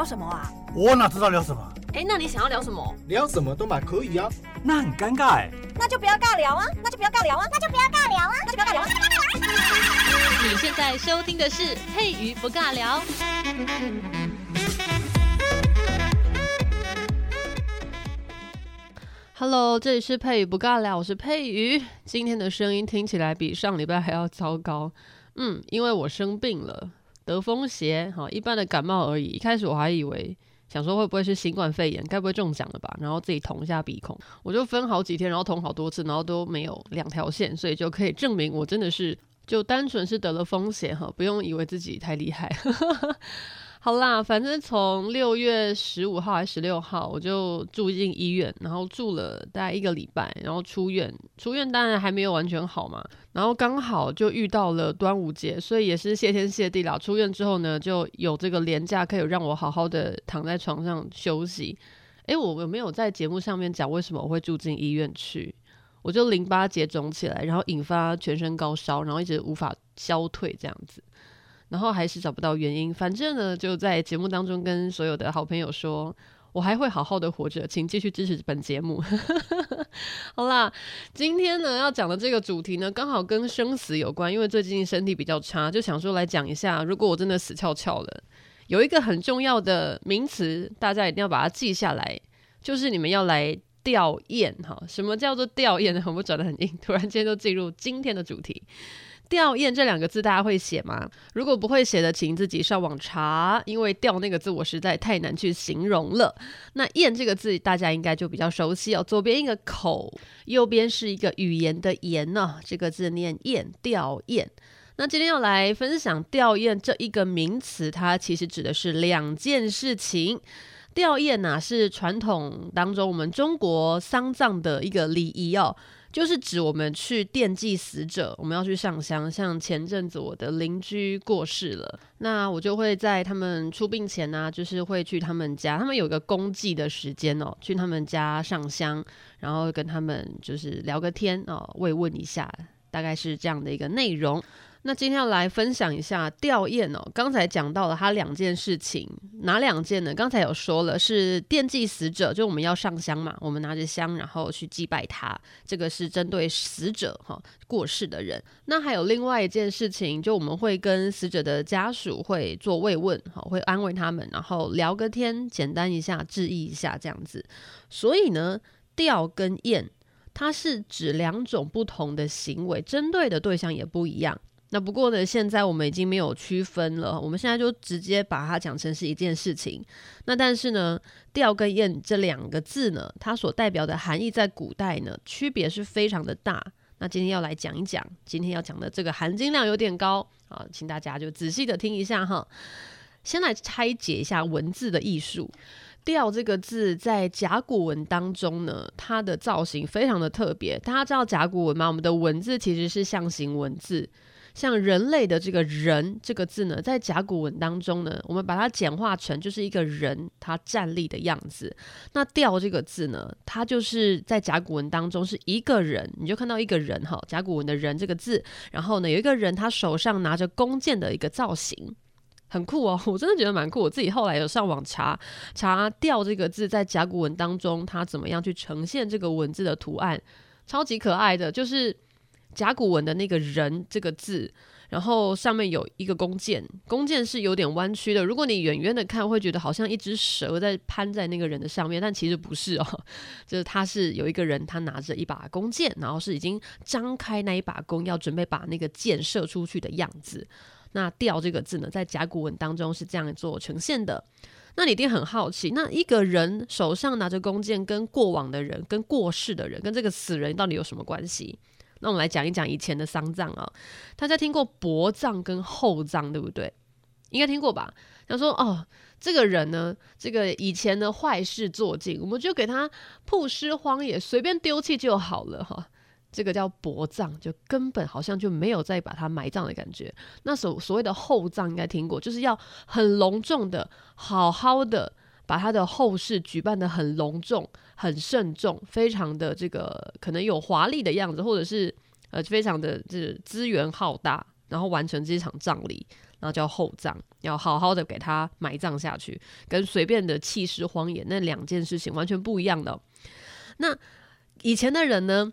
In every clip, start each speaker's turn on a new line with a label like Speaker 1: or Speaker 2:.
Speaker 1: 聊什么啊？
Speaker 2: 我哪知道聊什么？
Speaker 1: 哎，那你想要聊什么？
Speaker 3: 聊什么都嘛可以啊。
Speaker 2: 那很尴尬哎。
Speaker 1: 那就不要尬聊啊！那就不要尬聊啊！那就不要尬聊啊！那就不要尬聊啊！
Speaker 4: 你现在收听的是佩瑜不尬聊。Hello，这里是佩瑜不尬聊，我是佩瑜。今天的声音听起来比上礼拜还要糟糕。嗯，因为我生病了。得风邪，哈，一般的感冒而已。一开始我还以为，想说会不会是新冠肺炎，该不会中奖了吧？然后自己捅一下鼻孔，我就分好几天，然后捅好多次，然后都没有两条线，所以就可以证明我真的是就单纯是得了风邪，哈，不用以为自己太厉害。好啦，反正从六月十五号还是十六号，我就住进医院，然后住了大概一个礼拜，然后出院。出院当然还没有完全好嘛，然后刚好就遇到了端午节，所以也是谢天谢地啦。出院之后呢，就有这个连假，可以让我好好的躺在床上休息。诶，我有没有在节目上面讲为什么我会住进医院去？我就淋巴结肿起来，然后引发全身高烧，然后一直无法消退这样子。然后还是找不到原因，反正呢，就在节目当中跟所有的好朋友说，我还会好好的活着，请继续支持本节目。好啦，今天呢要讲的这个主题呢，刚好跟生死有关，因为最近身体比较差，就想说来讲一下，如果我真的死翘翘了，有一个很重要的名词，大家一定要把它记下来，就是你们要来吊唁哈。什么叫做吊唁呢？我们转得很硬，突然间就进入今天的主题。吊唁这两个字大家会写吗？如果不会写的，请自己上网查，因为“吊”那个字我实在太难去形容了。那“唁”这个字大家应该就比较熟悉哦，左边一个口，右边是一个语言的“言”呢，这个字念“唁”，吊唁。那今天要来分享“吊唁”这一个名词，它其实指的是两件事情。吊唁呐是传统当中我们中国丧葬的一个礼仪哦。就是指我们去奠祭死者，我们要去上香。像前阵子我的邻居过世了，那我就会在他们出殡前呢、就是会去他们家，他们有个公祭的时间哦，去他们家上香，然后跟他们就是聊个天哦，慰问一下，大概是这样的一个内容。那今天要来分享一下吊唁哦。刚才讲到了他两件事情，哪两件呢？刚才有说了，是惦记死者，就我们要上香嘛，我们拿着香，然后去祭拜他，这个是针对死者哈过世的人。那还有另外一件事情，就我们会跟死者的家属会做慰问，哈，会安慰他们，然后聊个天，简单一下，致意一下这样子。所以呢，吊跟唁，它是指两种不同的行为，针对的对象也不一样。那不过呢，现在我们已经没有区分了，我们现在就直接把它讲成是一件事情。那但是呢，吊跟唁这两个字呢，它所代表的含义在古代呢，区别是非常的大。那今天要来讲一讲，今天要讲的这个含金量有点高啊，请大家就仔细的听一下哈。先来拆解一下文字的艺术，“吊”这个字在甲骨文当中呢，它的造型非常的特别。大家知道甲骨文吗？我们的文字其实是象形文字。像人类的这个人这个字呢，在甲骨文当中呢，我们把它简化成就是一个人他站立的样子。那吊这个字呢，它就是在甲骨文当中是一个人，你就看到一个人哈，甲骨文的人这个字，然后呢有一个人他手上拿着弓箭的一个造型，很酷哦，我真的觉得蛮酷。我自己后来有上网查查吊这个字在甲骨文当中它怎么样去呈现这个文字的图案，超级可爱的，就是。甲骨文的那个人这个字，然后上面有一个弓箭，弓箭是有点弯曲的。如果你远远的看，会觉得好像一只蛇在攀在那个人的上面，但其实不是哦，就是他是有一个人，他拿着一把弓箭，然后是已经张开那一把弓，要准备把那个箭射出去的样子。那“吊”这个字呢，在甲骨文当中是这样做呈现的。那你一定很好奇，那一个人手上拿着弓箭，跟过往的人、跟过世的人、跟这个死人到底有什么关系？那我们来讲一讲以前的丧葬啊，大家听过薄葬跟厚葬对不对？应该听过吧？他说哦，这个人呢，这个以前的坏事做尽，我们就给他曝尸荒野，随便丢弃就好了哈。这个叫薄葬，就根本好像就没有再把他埋葬的感觉。那所所谓的厚葬应该听过，就是要很隆重的，好好的。把他的后事举办得很隆重、很慎重，非常的这个可能有华丽的样子，或者是呃非常的这资源浩大，然后完成这场葬礼，然后叫厚葬，要好好的给他埋葬下去，跟随便的弃尸荒野那两件事情完全不一样的。那以前的人呢，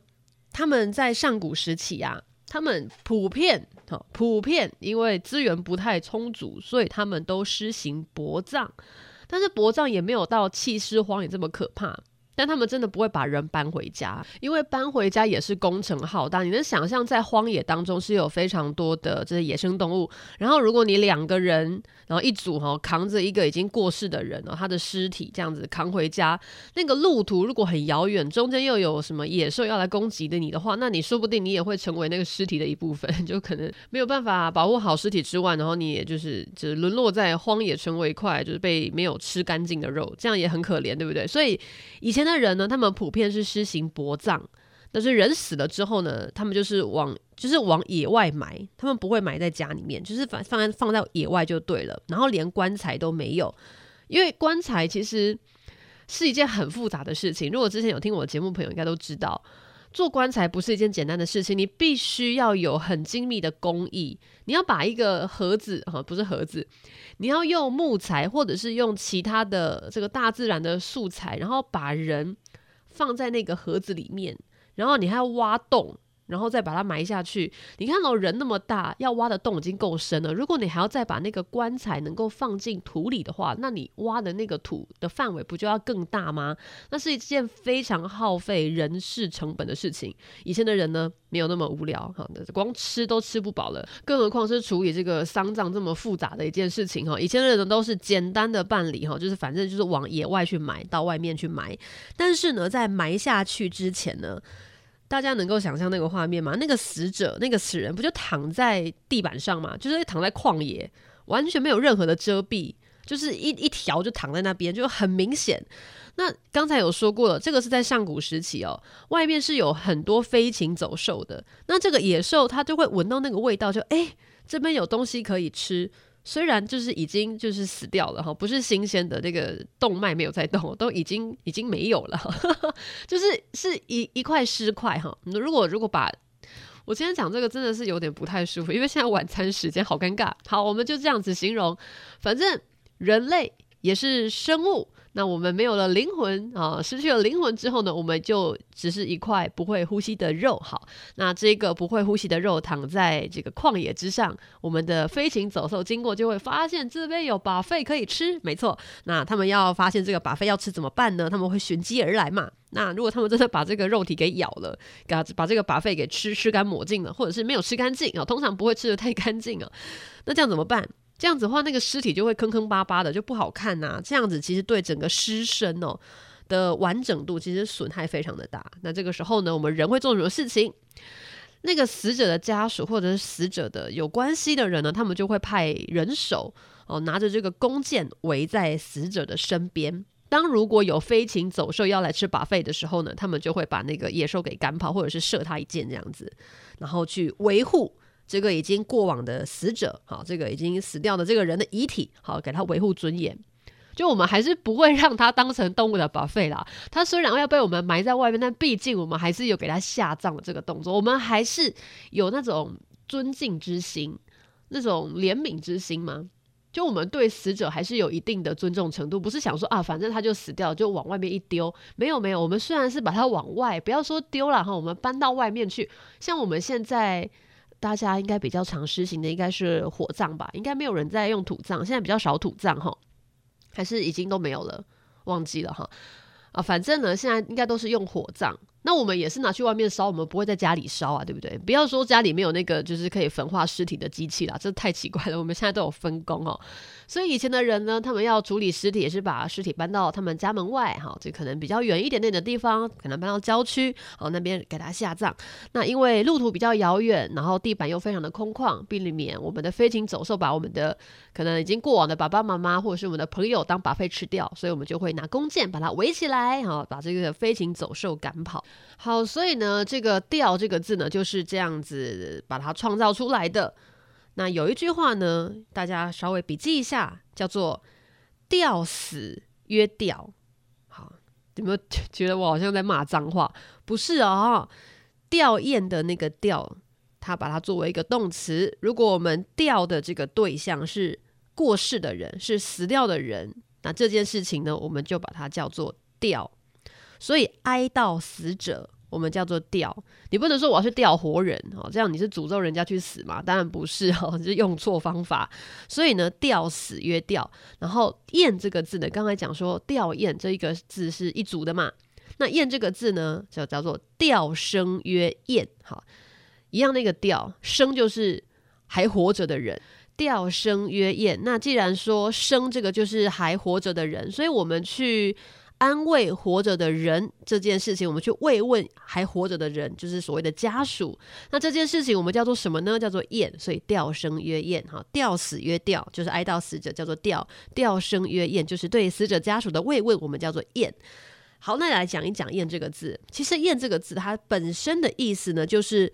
Speaker 4: 他们在上古时期啊，他们普遍普遍因为资源不太充足，所以他们都施行薄葬，但是薄葬也没有到弃尸荒野这么可怕。但他们真的不会把人搬回家，因为搬回家也是工程浩大。你能想象，在荒野当中是有非常多的这些野生动物，然后如果你两个人，然后一组哈扛着一个已经过世的人，然后他的尸体这样子扛回家，那个路途如果很遥远，中间又有什么野兽要来攻击的你的话，那你说不定你也会成为那个尸体的一部分，就可能没有办法保护好尸体之外，然后你也就是就沦落在荒野，成为一块就是被没有吃干净的肉，这样也很可怜，对不对？所以以前那人呢，他们普遍是施行薄葬。但是人死了之后呢，他们就是往就是往野外埋，他们不会埋在家里面，就是放放在放在野外就对了。然后连棺材都没有，因为棺材其实是一件很复杂的事情。如果之前有听我节目朋友应该都知道，做棺材不是一件简单的事情，你必须要有很精密的工艺。你要把一个盒子哈，不是盒子，你要用木材或者是用其他的这个大自然的素材，然后把人放在那个盒子里面。然后你还要挖洞，然后再把它埋下去。你看到人那么大，要挖的洞已经够深了。如果你还要再把那个棺材能够放进土里的话，那你挖的那个土的范围不就要更大吗？那是一件非常耗费人事成本的事情。以前的人呢，没有那么无聊，哈，光吃都吃不饱了，更何况是处理这个丧葬这么复杂的一件事情，哈。以前的人都是简单的办理，哈，就是反正就是往野外去埋，到外面去埋。但是呢，在埋下去之前呢，大家能够想象那个画面吗？那个死者，那个死人，不就躺在地板上吗？就是躺在旷野，完全没有任何的遮蔽，就是一一条就躺在那边，就很明显。那刚才有说过了，这个是在上古时期哦，外面是有很多飞禽走兽的。那这个野兽它就会闻到那个味道就，就诶，这边有东西可以吃。虽然就是已经就是死掉了哈，不是新鲜的，那个动脉没有在动，都已经已经没有了，就是是一一块尸块哈。如果如果把我今天讲这个真的是有点不太舒服，因为现在晚餐时间好尴尬。好，我们就这样子形容，反正人类也是生物。那我们没有了灵魂啊，失去了灵魂之后呢，我们就只是一块不会呼吸的肉。好，那这个不会呼吸的肉躺在这个旷野之上，我们的飞禽走兽经过就会发现这边有把肺可以吃。没错，那他们要发现这个把肺要吃怎么办呢？他们会寻机而来嘛。那如果他们真的把这个肉体给咬了，给把这个把肺给吃吃干抹净了，或者是没有吃干净啊，通常不会吃的太干净啊，那这样怎么办？这样子的话，那个尸体就会坑坑巴巴的，就不好看呐、这样子其实对整个尸身哦的完整度其实损害非常的大。那这个时候呢，我们人会做什么事情？那个死者的家属或者是死者的有关系的人呢，他们就会派人手哦，拿着这个弓箭围在死者的身边。当如果有飞禽走兽要来吃 buffet 的时候呢，他们就会把那个野兽给赶跑，或者是射他一箭这样子，然后去维护。这个已经过往的死者，好，这个已经死掉的这个人的遗体，好，给他维护尊严。就我们还是不会让他当成动物的宝费啦。他虽然要被我们埋在外面，但毕竟我们还是有给他下葬的这个动作。我们还是有那种尊敬之心，那种怜悯之心吗？就我们对死者还是有一定的尊重程度，不是想说啊，反正他就死掉，就往外面一丢。没有没有，我们虽然是把他往外，不要说丢了哈，我们搬到外面去。像我们现在。大家应该比较常实行的应该是火葬吧，应该没有人在用土葬，现在比较少土葬哈，还是已经都没有了，忘记了哈啊，反正呢，现在应该都是用火葬。那我们也是拿去外面烧，我们不会在家里烧啊，对不对？不要说家里没有那个就是可以焚化尸体的机器啦，这太奇怪了。我们现在都有分工哦，所以以前的人呢，他们要处理尸体也是把尸体搬到他们家门外哈，这可能比较远一点点的地方，可能搬到郊区哦，那边给他下葬。那因为路途比较遥远，然后地板又非常的空旷，避免我们的飞禽走兽把我们的可能已经过往的爸爸妈妈或者是我们的朋友当 buffet 吃掉，所以我们就会拿弓箭把它围起来，哈，把这个飞禽走兽赶跑。好，所以呢，这个“吊”这个字呢，就是这样子把它创造出来的。那有一句话呢，大家稍微笔记一下，叫做“吊死约吊”。好，有没有觉得我好像在骂脏话？不是哦，吊唁的那个“吊”，它把它作为一个动词。如果我们吊的这个对象是过世的人，是死掉的人，那这件事情呢，我们就把它叫做吊。所以哀悼死者。我们叫做吊，你不能说我要去吊活人哦，这样你是诅咒人家去死嘛？当然不是哦，是用错方法。所以呢，吊死曰吊，然后唁这个字呢，刚才讲说吊唁这一个字是一组的嘛？那唁这个字呢，就叫做吊生曰唁，好，一样那个吊生就是还活着的人，吊生曰唁。那既然说生这个就是还活着的人，所以我们去。安慰活着的人这件事情，我们去慰问还活着的人，就是所谓的家属。那这件事情我们叫做什么呢？叫做唁。所以吊生曰唁，哈，吊死曰吊，就是哀悼死者，叫做吊。吊生曰唁，就是对死者家属的慰问，我们叫做唁。好，那来讲一讲唁这个字。其实唁这个字，它本身的意思呢，就是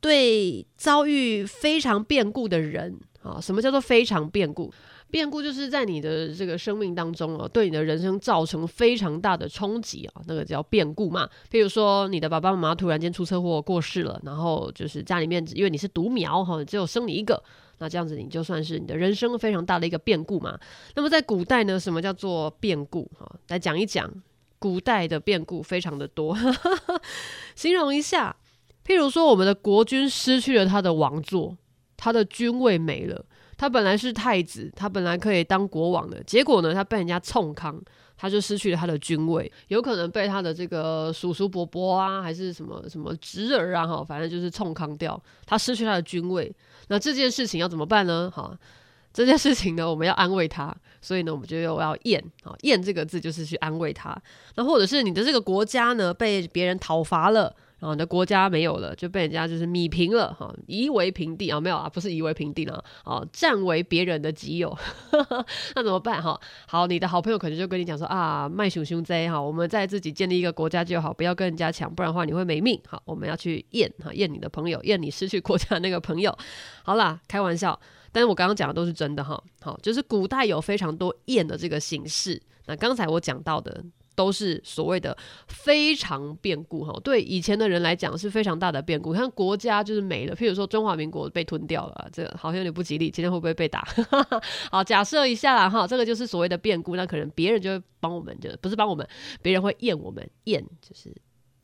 Speaker 4: 对遭遇非常变故的人啊。什么叫做非常变故？变故就是在你的这个生命当中哦，对你的人生造成非常大的冲击啊，那个叫变故嘛。比如说你的爸爸妈妈突然间出车祸过世了，然后就是家里面因为你是独苗哈，只有生你一个，那这样子你就算是你的人生非常大的一个变故嘛。那么在古代呢，什么叫做变故哈？来讲一讲古代的变故非常的多，形容一下，譬如说我们的国君失去了他的王座，他的君位没了。他本来是太子，他本来可以当国王的，结果呢，他被人家冲康，他就失去了他的君位，有可能被他的这个叔叔伯伯啊，还是什么什么侄儿啊，哈，反正就是冲康掉，他失去他的君位。那这件事情要怎么办呢？哈，这件事情呢，我们要安慰他，所以呢，我们就又要唁，啊，唁这个字就是去安慰他。那或者是你的这个国家呢，被别人讨伐了。啊，你的国家没有了，就被人家就是米平了哈，夷为平地啊，没有啊，不是夷为平地了啊，占为别人的己有，那怎么办哈？好，你的好朋友可能就跟你讲说啊，卖熊熊贼哈，我们在自己建立一个国家就好，不要跟人家抢，不然的话你会没命。好，我们要去验哈，验你的朋友，验你失去国家的那个朋友。好啦，开玩笑，但是我刚刚讲的都是真的哈。好，就是古代有非常多验的这个形式。那刚才我讲到的。都是所谓的非常变故哈，对以前的人来讲是非常大的变故。像国家就是没了，譬如说中华民国被吞掉了，这个好像有点不吉利。今天会不会被打？好，假设一下啦哈，这个就是所谓的变故。那可能别人就会帮我们，就不是帮我们，别人会唁我们，唁就是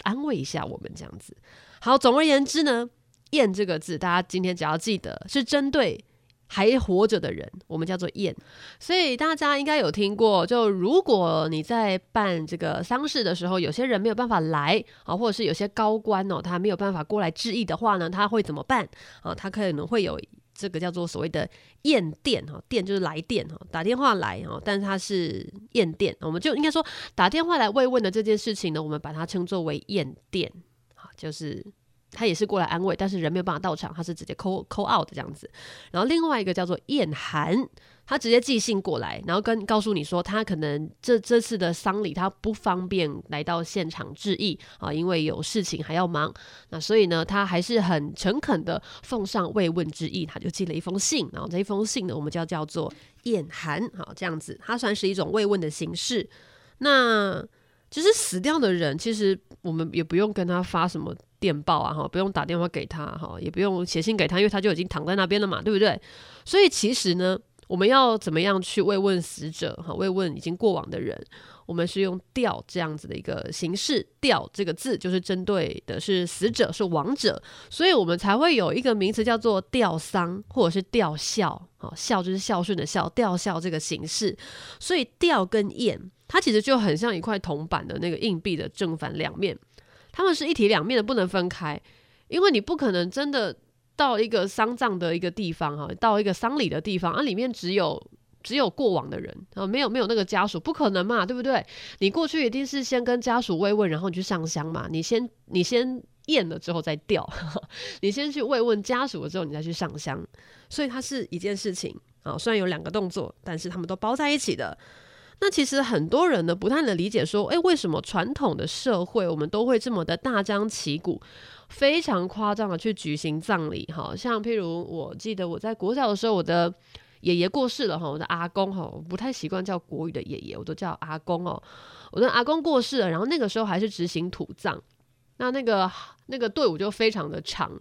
Speaker 4: 安慰一下我们这样子。好，总而言之呢，唁这个字，大家今天只要记得是针对。还活着的人，我们叫做唁。所以大家应该有听过，就如果你在办这个丧事的时候，有些人没有办法来啊，或者是有些高官哦，他没有办法过来致意的话呢，他会怎么办啊？他可能会有这个叫做所谓的唁电哈，电就是来电哈，打电话来哈，但是他是唁电，我们就应该说打电话来慰问的这件事情呢，我们把它称作为唁电，好，就是。他也是过来安慰，但是人没有办法到场，他是直接 call call out 这样子。然后另外一个叫做唁函，他直接寄信过来，然后跟告诉你说，他可能这这次的丧礼他不方便来到现场致意啊，因为有事情还要忙。那所以呢，他还是很诚恳的奉上慰问之意，他就寄了一封信。然后这一封信呢，我们就要叫做唁函，好，这样子，它算是一种慰问的形式。那其实死掉的人，其实我们也不用跟他发什么。电报啊，哈，不用打电话给他，哈，也不用写信给他，因为他就已经躺在那边了嘛，对不对？所以其实呢，我们要怎么样去慰问死者，哈，慰问已经过往的人，我们是用吊这样子的一个形式，吊这个字就是针对的是死者，是亡者，所以我们才会有一个名词叫做吊丧，或者是吊孝，哈，孝就是孝顺的孝，吊孝这个形式。所以吊跟唁，它其实就很像一块铜板的那个硬币的正反两面。他们是一体两面的，不能分开，因为你不可能真的到一个丧葬的一个地方哈，到一个丧礼的地方，啊，里面只有只有过往的人啊，没有没有那个家属，不可能嘛，对不对？你过去一定是先跟家属慰问，然后你去上香嘛，你先你先验了之后再吊，你先去慰问家属了之后，你再去上香，所以它是一件事情啊，虽然有两个动作，但是他们都包在一起的。那其实很多人呢，不太能理解说，诶，为什么传统的社会我们都会这么的大张旗鼓、非常夸张的去举行葬礼？哈，像譬如我记得我在国小的时候，我的爷爷过世了哈，我的阿公哈，我不太习惯叫国语的爷爷，我都叫阿公哦。我的阿公过世了，然后那个时候还是执行土葬。那那个那个队伍就非常的长，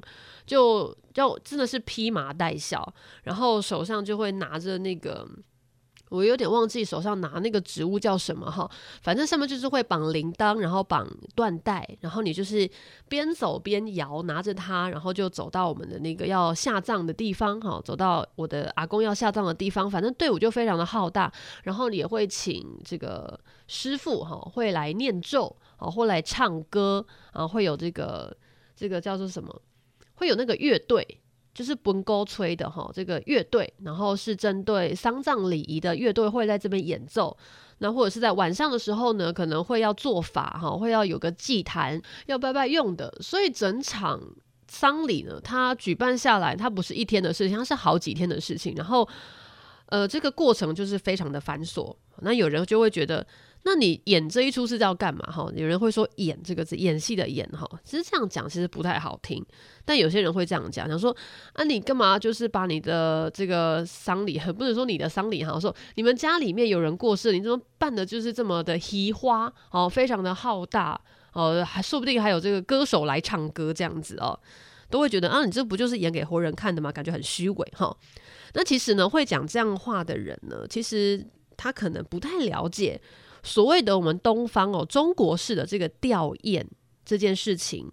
Speaker 4: 就就真的是披麻戴孝，然后手上就会拿着那个。我有点忘记手上拿那个植物叫什么哈，反正上面就是会绑铃铛，然后绑缎带，然后你就是边走边摇，拿着它，然后就走到我们的那个要下葬的地方哈，走到我的阿公要下葬的地方，反正队伍就非常的浩大，然后也会请这个师傅哈，会来念咒啊，会来唱歌啊，会有这个这个叫做什么，会有那个乐队。就是本高吹的哈，这个乐队，然后是针对丧葬礼仪的乐队会在这边演奏。那或者是在晚上的时候呢，可能会要做法哈，会要有个祭坛要拜拜用的。所以整场丧礼呢，它举办下来，它不是一天的事情，它是好几天的事情。然后，呃，这个过程就是非常的繁琐。那有人就会觉得。那你演这一出是要干嘛？哈，有人会说“演”这个字，演戏的“演”哈，其实这样讲其实不太好听。但有些人会这样讲，讲说：“啊，你干嘛就是把你的这个丧礼，很不能说你的丧礼哈，说你们家里面有人过世，你怎么办的就是这么的虚花哦，非常的浩大哦，还说不定还有这个歌手来唱歌这样子哦，都会觉得啊，你这不就是演给活人看的吗？感觉很虚伪哈。那其实呢，会讲这样话的人呢，其实他可能不太了解。所谓的我们东方哦，中国式的这个吊唁这件事情，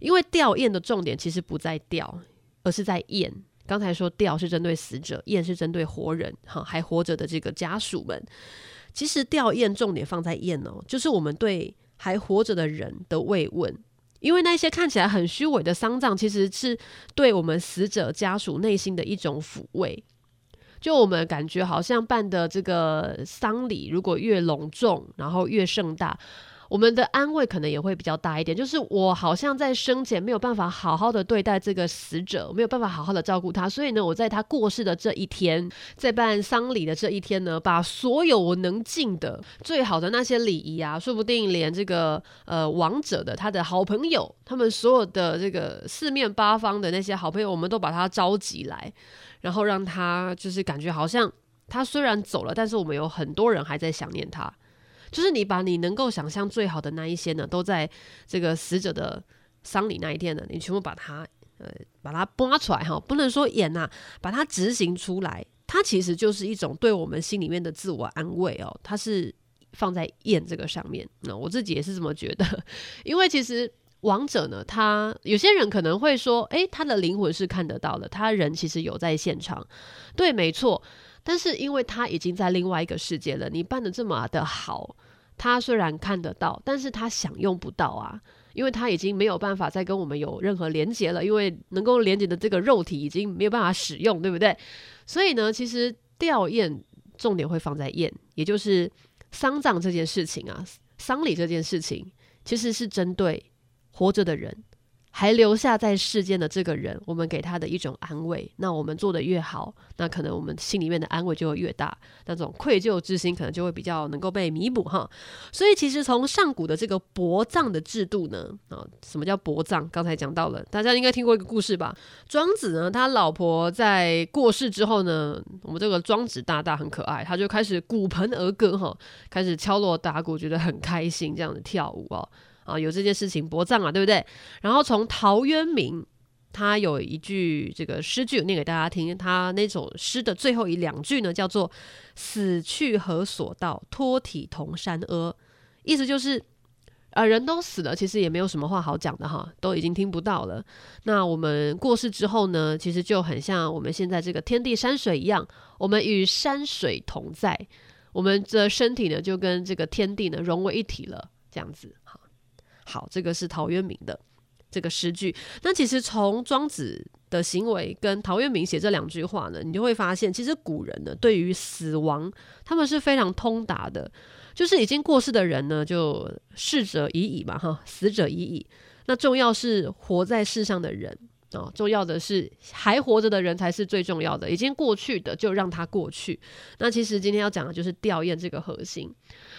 Speaker 4: 因为吊唁的重点其实不在吊，而是在唁。刚才说吊是针对死者，唁是针对活人，哈，还活着的这个家属们。其实吊唁重点放在唁哦，就是我们对还活着的人的慰问，因为那些看起来很虚伪的丧葬，其实是对我们死者家属内心的一种抚慰。就我们感觉好像办的这个丧礼，如果越隆重，然后越盛大，我们的安慰可能也会比较大一点。就是我好像在生前没有办法好好的对待这个死者，没有办法好好的照顾他，所以呢，我在他过世的这一天，在办丧礼的这一天呢，把所有我能尽的最好的那些礼仪啊，说不定连这个呃亡者的他的好朋友，他们所有的这个四面八方的那些好朋友，我们都把他召集来。然后让他就是感觉好像他虽然走了，但是我们有很多人还在想念他。就是你把你能够想象最好的那一些呢，都在这个死者的丧礼那一天呢，你全部把它呃把它扒出来哈，不能说演呐、把它执行出来。它其实就是一种对我们心里面的自我安慰哦。它是放在演这个上面，那我自己也是这么觉得，因为其实。亡者呢，他有些人可能会说，诶，他的灵魂是看得到的，他人其实有在现场，对，没错。但是因为他已经在另外一个世界了，你办得这么的好，他虽然看得到，但是他享用不到啊，因为他已经没有办法再跟我们有任何连接了，因为能够连接的这个肉体已经没有办法使用，对不对？所以呢，其实吊唁重点会放在唁，也就是丧葬这件事情啊，丧礼这件事情，其实是针对。活着的人，还留下在世间的这个人，我们给他的一种安慰。那我们做得越好，那可能我们心里面的安慰就会越大，那种愧疚之心可能就会比较能够被弥补哈。所以其实从上古的这个薄葬的制度呢，啊，什么叫薄葬？刚才讲到了，大家应该听过一个故事吧？庄子呢，他老婆在过世之后呢，我们这个庄子大大很可爱，他就开始鼓盆而歌哈，开始敲锣打鼓，觉得很开心，这样子跳舞哦。啊，有这件事情薄葬啊，对不对？然后从陶渊明，他有一句这个诗句，念给大家听。他那首诗的最后一两句呢，叫做“死去何所道，托体同山阿”，意思就是，呃，人都死了，其实也没有什么话好讲的哈，都已经听不到了。那我们过世之后呢，其实就很像我们现在这个天地山水一样，我们与山水同在，我们的身体呢就跟这个天地呢融为一体了，这样子。好，好这个是陶渊明的这个诗句。那其实从庄子的行为跟陶渊明写这两句话呢，你就会发现，其实古人呢对于死亡，他们是非常通达的。就是已经过世的人呢，就逝者已矣嘛，哈，死者已矣。那重要是活在世上的人。哦，重要的是还活着的人才是最重要的，已经过去的就让它过去。那其实今天要讲的就是吊唁这个核心。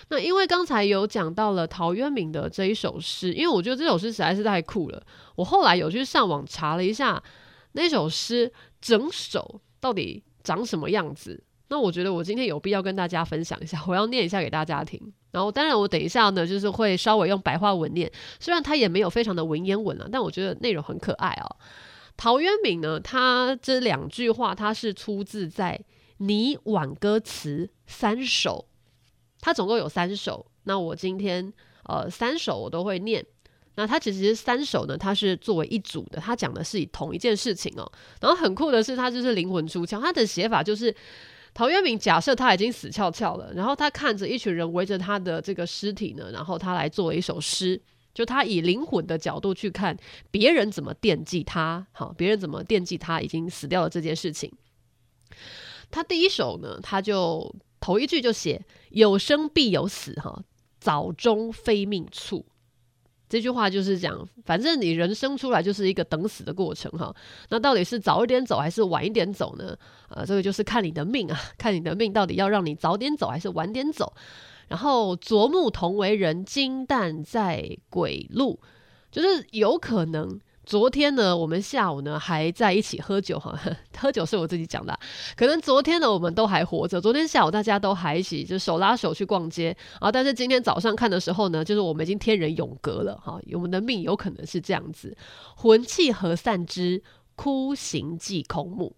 Speaker 4: 那因为刚才有讲到了陶渊明的这一首诗，因为我觉得这首诗实在是太酷了。我后来有去上网查了一下那首诗整首到底长什么样子。那我觉得我今天有必要跟大家分享一下，我要念一下给大家听。然后当然我等一下呢，就是会稍微用白话文念，虽然它也没有非常的文言文啊，但我觉得内容很可爱哦。陶渊明呢，他这两句话，他是出自在《拟挽歌词三首》，他总共有三首。那我今天呃三首我都会念。那他其实三首呢，他是作为一组的，他讲的是以同一件事情哦。然后很酷的是，他就是灵魂出窍，他的写法就是陶渊明假设他已经死翘翘了，然后他看着一群人围着他的这个尸体呢，然后他来做一首诗。就他以灵魂的角度去看别人怎么惦记他，好，别人怎么惦记他已经死掉了这件事情。他第一首呢，他就头一句就写“有生必有死，哈，早终非命促”。这句话就是讲，反正你人生出来就是一个等死的过程，哈。那到底是早一点走还是晚一点走呢？呃，这个就是看你的命啊，看你的命到底要让你早点走还是晚点走。然后昨暮同为人，今旦在鬼路，就是有可能昨天呢，我们下午呢还在一起喝酒哈，喝酒是我自己讲的，可能昨天呢我们都还活着，昨天下午大家都还一起就手拉手去逛街啊，但是今天早上看的时候呢，就是我们已经天人永隔了哈，我们的命有可能是这样子，魂气合散之，枯行即空目。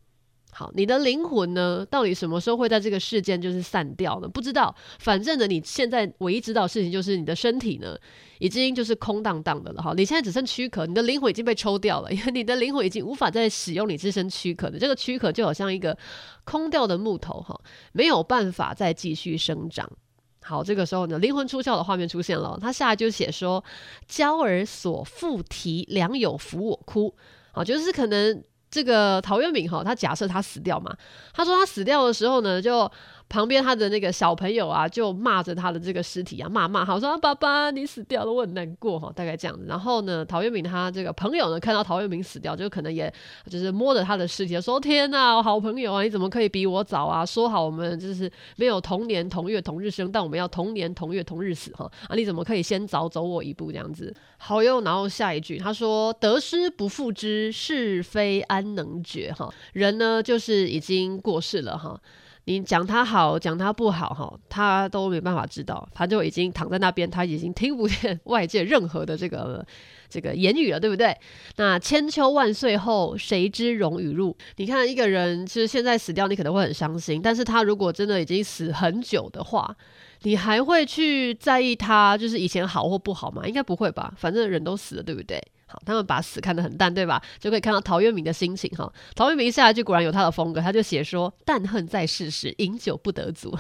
Speaker 4: 好，你的灵魂呢？到底什么时候会在这个世间就是散掉呢？不知道。反正呢，你现在唯一知道的事情就是你的身体呢，已经就是空荡荡的了。哈，你现在只剩躯壳，你的灵魂已经被抽掉了，因为你的灵魂已经无法再使用你自身躯壳的。这个躯壳就好像一个空掉的木头，哈，没有办法再继续生长。好，这个时候呢，灵魂出窍的画面出现了。他下来就写说：“娇儿所复啼，良友扶我哭。”好，就是可能。这个陶渊明哈，他假设他死掉嘛，他说他死掉的时候呢，就旁边他的那个小朋友啊，就骂着他的这个尸体啊，骂骂，好说啊，爸爸你死掉了，我很难过哈，大概这样子。然后呢，陶渊明他这个朋友呢，看到陶渊明死掉，就可能也就是摸着他的尸体说：“天呐，好朋友啊，你怎么可以比我早啊？说好我们就是没有同年同月同日生，但我们要同年同月同日死哈啊，你怎么可以先早走我一步这样子？”好哟，然后下一句他说：“得失不复知，是非安能决？”哈，人呢就是已经过世了哈，你讲他好，讲他不好哈，他都没办法知道，他就已经躺在那边，他已经听不见外界任何的这个 这个言语了，对不对？那千秋万岁后，谁知荣与辱？你看一个人，其实现在死掉，你可能会很伤心，但是他如果真的已经死很久的话。你还会去在意他就是以前好或不好吗？应该不会吧，反正人都死了，对不对？好，他们把死看得很淡，对吧？就可以看到陶渊明的心情哈。陶渊明下一句果然有他的风格，他就写说：“但恨在世时，饮酒不得足。”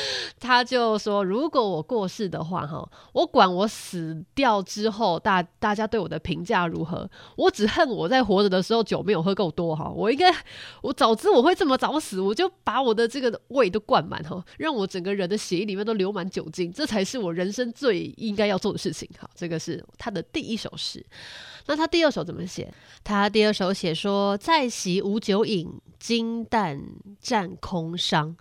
Speaker 4: 他就说：“如果我过世的话，哈，我管我死掉之后大大家对我的评价如何，我只恨我在活着的时候酒没有喝够多哈。我应该，我早知我会这么早死，我就把我的这个胃都灌满哈，让我整个人的血液里面都流满酒精，这才是我人生最应该要做的事情。好，这个是他的第一首诗。”那他第二首怎么写？他第二首写说：“在席无酒饮，金旦占空觴。”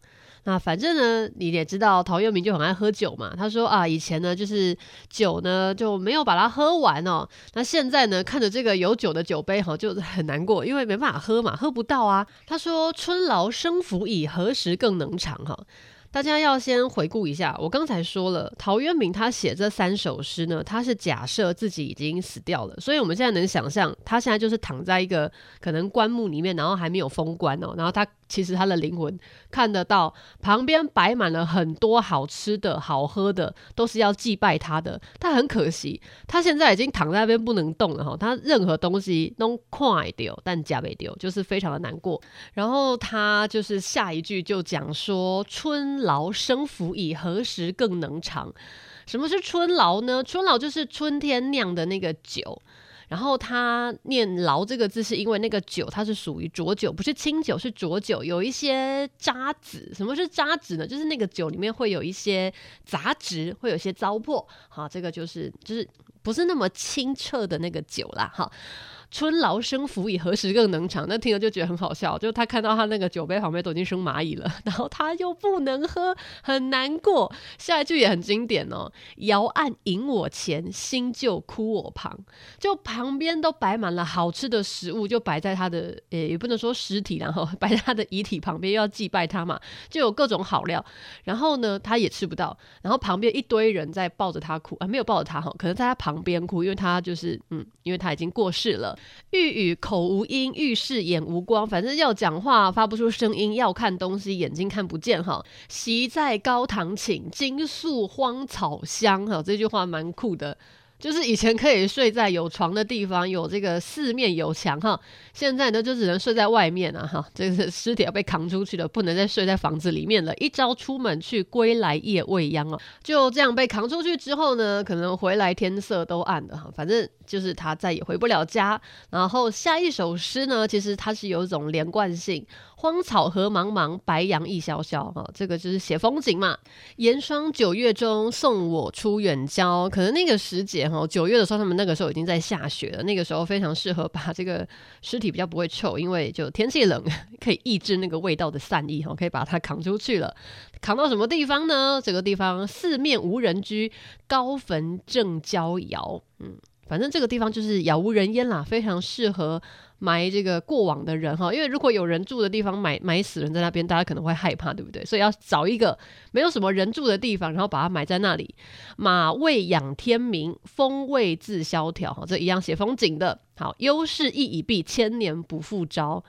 Speaker 4: 那反正呢，你也知道陶渊明就很爱喝酒嘛。他说啊，以前呢就是酒呢就没有把它喝完哦。那现在呢，看着这个有酒的酒杯哈，就很难过，因为没办法喝嘛，喝不到啊。他说：“春劳生服矣，何时更能长？”哈。大家要先回顾一下，我刚才说了，陶渊明他写这三首诗呢，他是假设自己已经死掉了，所以我们现在能想象，他现在就是躺在一个可能棺木里面，然后还没有封棺哦，然后他。其实他的灵魂看得到，旁边摆满了很多好吃的好喝的，都是要祭拜他的。他很可惜，他现在已经躺在那边不能动了哈。他任何东西都快丢，但假没丢，就是非常的难过。然后他就是下一句就讲说：“春劳生福矣，何时更能长？”什么是春劳呢？春劳就是春天酿的那个酒。然后他念“劳”这个字，是因为那个酒它是属于浊酒，不是清酒，是浊酒，有一些渣子。什么是渣子呢？就是那个酒里面会有一些杂质，会有一些糟粕。好，这个就是就是不是那么清澈的那个酒啦。好，春劳生府矣，何时更能长？那听了就觉得很好笑，就他看到他那个酒杯旁边都已经生蚂蚁了，然后他又不能喝，很难过。下一句也很经典哦，遥岸饮我前，新旧哭我旁。就旁边都摆满了好吃的食物，就摆在他的，也也不能说尸体，然 后摆在他的遗体旁边，又要祭拜他嘛，就有各种好料。然后呢，他也吃不到，然后旁边一堆人在抱着他哭啊，没有抱着他哈，可能在他旁边哭，因为他就是嗯，因为他已经过世了。欲语口无音，欲视眼无光，反正要讲话发不出声音，要看东西眼睛看不见哈。席在高堂寝，金粟荒草香哈，这句话蛮酷的。就是以前可以睡在有床的地方，有这个四面有墙哈，现在呢就只能睡在外面啊哈，这个尸体要被扛出去了，不能再睡在房子里面了。一朝出门去，归来夜未央哦，就这样被扛出去之后呢，可能回来天色都暗了哈，反正就是他再也回不了家。然后下一首诗呢，其实它是有一种连贯性。荒草何茫茫，白杨亦萧萧。哈，这个就是写风景嘛。严霜九月中，送我出远郊。可能那个时节然后，九月的时候，他们那个时候已经在下雪了。那个时候非常适合把这个尸体比较不会臭，因为就天气冷，可以抑制那个味道的散逸哈，可以把它扛出去了。扛到什么地方呢？这个地方四面无人居，高坟正焦遥。嗯，反正这个地方就是杳无人烟啦，非常适合。埋这个过往的人哈，因为如果有人住的地方埋埋死人在那边，大家可能会害怕，对不对？所以要找一个没有什么人住的地方，然后把它埋在那里。马未养天明，风未自萧条。哈，这一样写风景的。好，优势亦已毕，千年不复朝。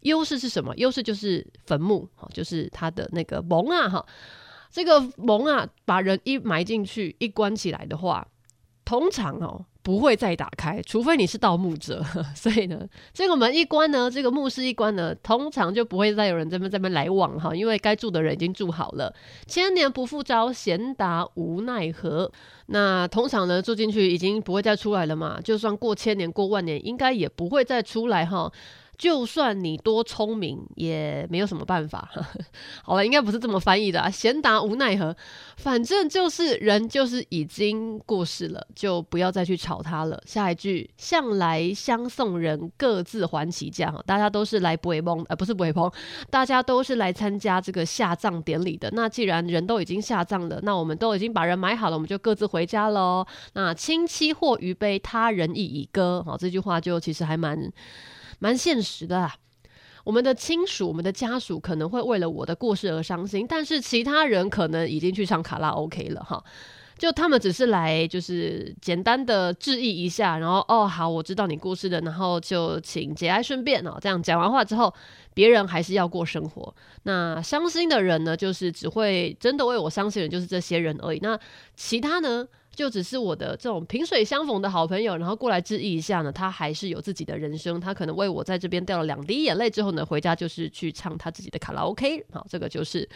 Speaker 4: 优势是什么？优势就是坟墓，哈，就是他的那个蒙啊，哈，这个蒙啊，把人一埋进去，一关起来的话，通常哦。不会再打开，除非你是盗墓者。所以呢，这个门一关呢，这个墓室一关呢，通常就不会再有人这边这边来往哈，因为该住的人已经住好了。千年不复招，贤达无奈何。那通常呢，住进去已经不会再出来了嘛，就算过千年过万年，应该也不会再出来哈。就算你多聪明，也没有什么办法。好了，应该不是这么翻译的啊。闲达无奈何，反正就是人就是已经过世了，就不要再去吵他了。下一句，向来相送人，各自还其家。大家都是来陪墓，呃，不是陪墓，大家都是来参加这个下葬典礼的。那既然人都已经下葬了，那我们都已经把人埋好了，我们就各自回家喽。那亲戚或余悲，他人亦已歌。好，这句话就其实还蛮。蛮现实的啦，我们的亲属、我们的家属可能会为了我的过世而伤心，但是其他人可能已经去唱卡拉 OK 了哈。就他们只是来，就是简单的致意一下，然后哦好，我知道你过世了，然后就请节哀顺变哦。这样讲完话之后，别人还是要过生活。那伤心的人呢，就是只会真的为我伤心的人，就是这些人而已。那其他呢？就只是我的这种萍水相逢的好朋友，然后过来致意一下呢，他还是有自己的人生，他可能为我在这边掉了两滴眼泪之后呢，回家就是去唱他自己的卡拉 OK。好，这个就是，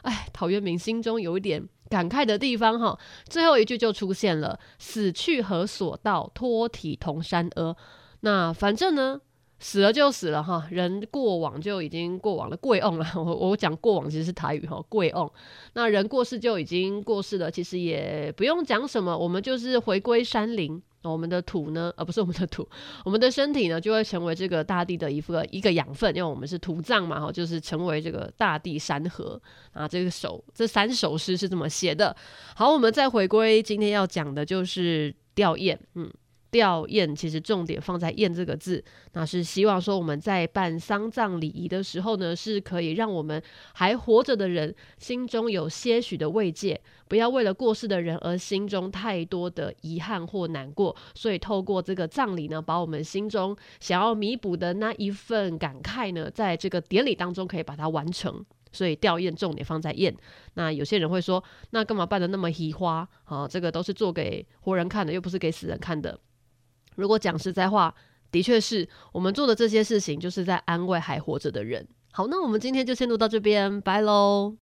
Speaker 4: 哎，陶渊明心中有一点感慨的地方哈。最后一句就出现了：“死去何所道，托体同山阿。”那反正呢。死了就死了哈，人过往就已经过往了，贵翁了。我我讲过往其实是台语哈，贵翁。那人过世就已经过世了，其实也不用讲什么，我们就是回归山林，我们的土呢，呃、不是我们的土，我们的身体呢就会成为这个大地的一副一个养分，因为我们是土葬嘛哈，就是成为这个大地山河啊。这个首这三首诗是这么写的。好，我们再回归今天要讲的就是吊唁，嗯。吊唁其实重点放在“唁”这个字，那是希望说我们在办丧葬礼仪的时候呢，是可以让我们还活着的人心中有些许的慰藉，不要为了过世的人而心中太多的遗憾或难过。所以透过这个葬礼呢，把我们心中想要弥补的那一份感慨呢，在这个典礼当中可以把它完成。所以吊唁重点放在“唁”。那有些人会说，那干嘛办得那么稀花？啊，这个都是做给活人看的，又不是给死人看的。如果讲实在话，的确是我们做的这些事情，就是在安慰还活着的人。好，那我们今天就先录到这边，拜喽。